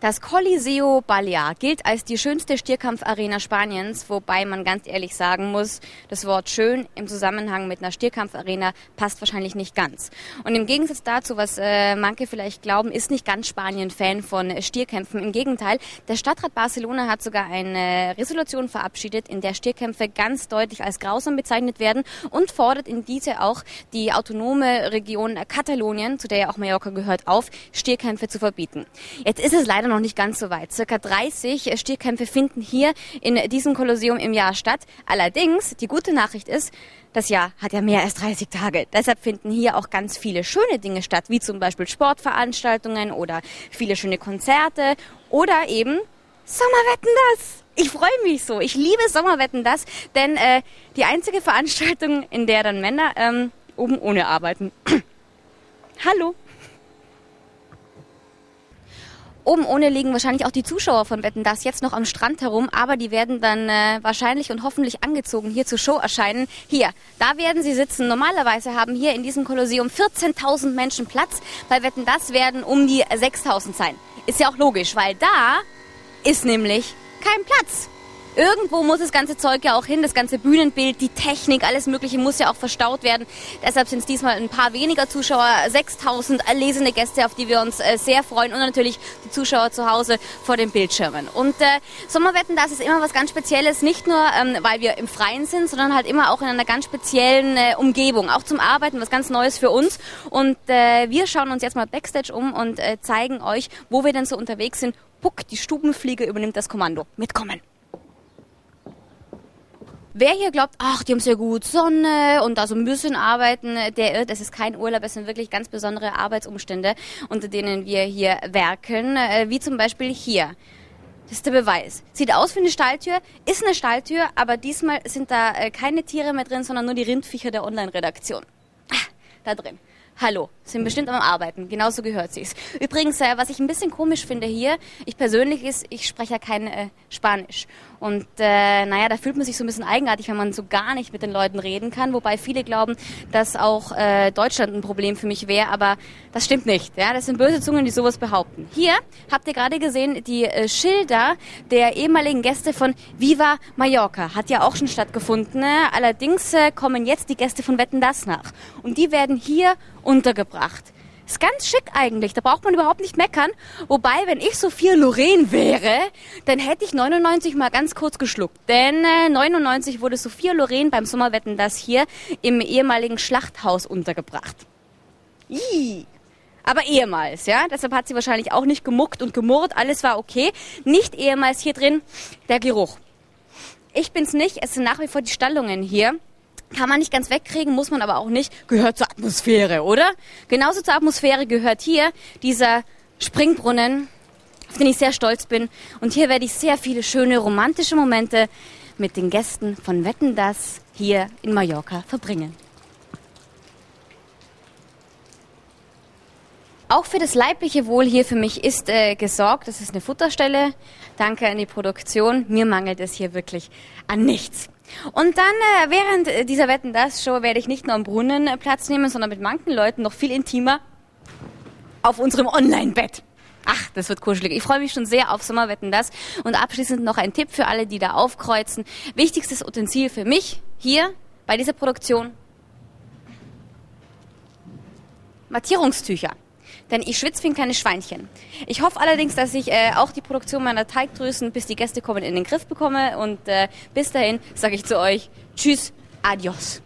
Das Coliseo Balear gilt als die schönste Stierkampfarena Spaniens, wobei man ganz ehrlich sagen muss, das Wort schön im Zusammenhang mit einer Stierkampfarena passt wahrscheinlich nicht ganz. Und im Gegensatz dazu, was äh, manche vielleicht glauben, ist nicht ganz Spanien Fan von Stierkämpfen. Im Gegenteil, der Stadtrat Barcelona hat sogar eine Resolution verabschiedet, in der Stierkämpfe ganz deutlich als grausam bezeichnet werden und fordert in diese auch die autonome Region Katalonien, zu der ja auch Mallorca gehört, auf, Stierkämpfe zu verbieten. Jetzt ist es leider leider noch nicht ganz so weit. Circa 30 äh, Stierkämpfe finden hier in diesem Kolosseum im Jahr statt. Allerdings, die gute Nachricht ist, das Jahr hat ja mehr als 30 Tage. Deshalb finden hier auch ganz viele schöne Dinge statt, wie zum Beispiel Sportveranstaltungen oder viele schöne Konzerte oder eben Sommerwetten das. Ich freue mich so. Ich liebe Sommerwetten das, denn äh, die einzige Veranstaltung, in der dann Männer ähm, oben ohne arbeiten. Hallo. Oben ohne liegen wahrscheinlich auch die Zuschauer von Wetten das jetzt noch am Strand herum, aber die werden dann äh, wahrscheinlich und hoffentlich angezogen hier zur Show erscheinen. Hier, da werden sie sitzen. Normalerweise haben hier in diesem Kolosseum 14.000 Menschen Platz. Bei Wetten das werden um die 6.000 sein. Ist ja auch logisch, weil da ist nämlich kein Platz. Irgendwo muss das ganze Zeug ja auch hin, das ganze Bühnenbild, die Technik, alles Mögliche muss ja auch verstaut werden. Deshalb sind es diesmal ein paar weniger Zuschauer, 6000 erlesene Gäste, auf die wir uns äh, sehr freuen und natürlich die Zuschauer zu Hause vor den Bildschirmen. Und äh, Sommerwetten, das ist immer was ganz Spezielles, nicht nur, ähm, weil wir im Freien sind, sondern halt immer auch in einer ganz speziellen äh, Umgebung, auch zum Arbeiten, was ganz Neues für uns. Und äh, wir schauen uns jetzt mal Backstage um und äh, zeigen euch, wo wir denn so unterwegs sind. Puck, die Stubenfliege übernimmt das Kommando. Mitkommen! Wer hier glaubt, ach, die haben sehr gut Sonne und da so ein bisschen arbeiten, der irrt. Es ist kein Urlaub, es sind wirklich ganz besondere Arbeitsumstände, unter denen wir hier werkeln, äh, wie zum Beispiel hier. Das ist der Beweis. Sieht aus wie eine Stalltür, ist eine Stalltür, aber diesmal sind da äh, keine Tiere mehr drin, sondern nur die Rindviecher der Online-Redaktion. Ah, da drin. Hallo, sind bestimmt am Arbeiten, genauso gehört sich's. Übrigens, äh, was ich ein bisschen komisch finde hier, ich persönlich ist, ich spreche ja kein äh, Spanisch. Und äh, naja, da fühlt man sich so ein bisschen eigenartig, wenn man so gar nicht mit den Leuten reden kann. Wobei viele glauben, dass auch äh, Deutschland ein Problem für mich wäre, aber das stimmt nicht. Ja, das sind böse Zungen, die sowas behaupten. Hier habt ihr gerade gesehen, die äh, Schilder der ehemaligen Gäste von Viva Mallorca hat ja auch schon stattgefunden. Ne? Allerdings äh, kommen jetzt die Gäste von Wetten das nach. Und die werden hier untergebracht. Ist ganz schick eigentlich, da braucht man überhaupt nicht meckern. Wobei, wenn ich Sophia Loren wäre, dann hätte ich 99 mal ganz kurz geschluckt. Denn äh, 99 wurde Sophia Loren beim Sommerwetten das hier im ehemaligen Schlachthaus untergebracht. Ih. Aber ehemals, ja. Deshalb hat sie wahrscheinlich auch nicht gemuckt und gemurrt. Alles war okay. Nicht ehemals hier drin der Geruch. Ich bin's nicht. Es sind nach wie vor die Stallungen hier. Kann man nicht ganz wegkriegen, muss man aber auch nicht. Gehört zur Atmosphäre, oder? Genauso zur Atmosphäre gehört hier dieser Springbrunnen, auf den ich sehr stolz bin. Und hier werde ich sehr viele schöne romantische Momente mit den Gästen von Wetten das hier in Mallorca verbringen. Auch für das leibliche Wohl hier für mich ist äh, gesorgt. Das ist eine Futterstelle. Danke an die Produktion. Mir mangelt es hier wirklich an nichts. Und dann äh, während dieser Wetten das Show werde ich nicht nur am Brunnen äh, Platz nehmen, sondern mit manchen Leuten noch viel intimer auf unserem Online-Bett. Ach, das wird kuschelig. Ich freue mich schon sehr auf Sommerwetten das. Und abschließend noch ein Tipp für alle, die da aufkreuzen. Wichtigstes Utensil für mich hier bei dieser Produktion. Mattierungstücher denn ich schwitze wie ein kleines Schweinchen. Ich hoffe allerdings, dass ich äh, auch die Produktion meiner Teigdrüsen, bis die Gäste kommen, in den Griff bekomme. Und äh, bis dahin sage ich zu euch Tschüss, adios.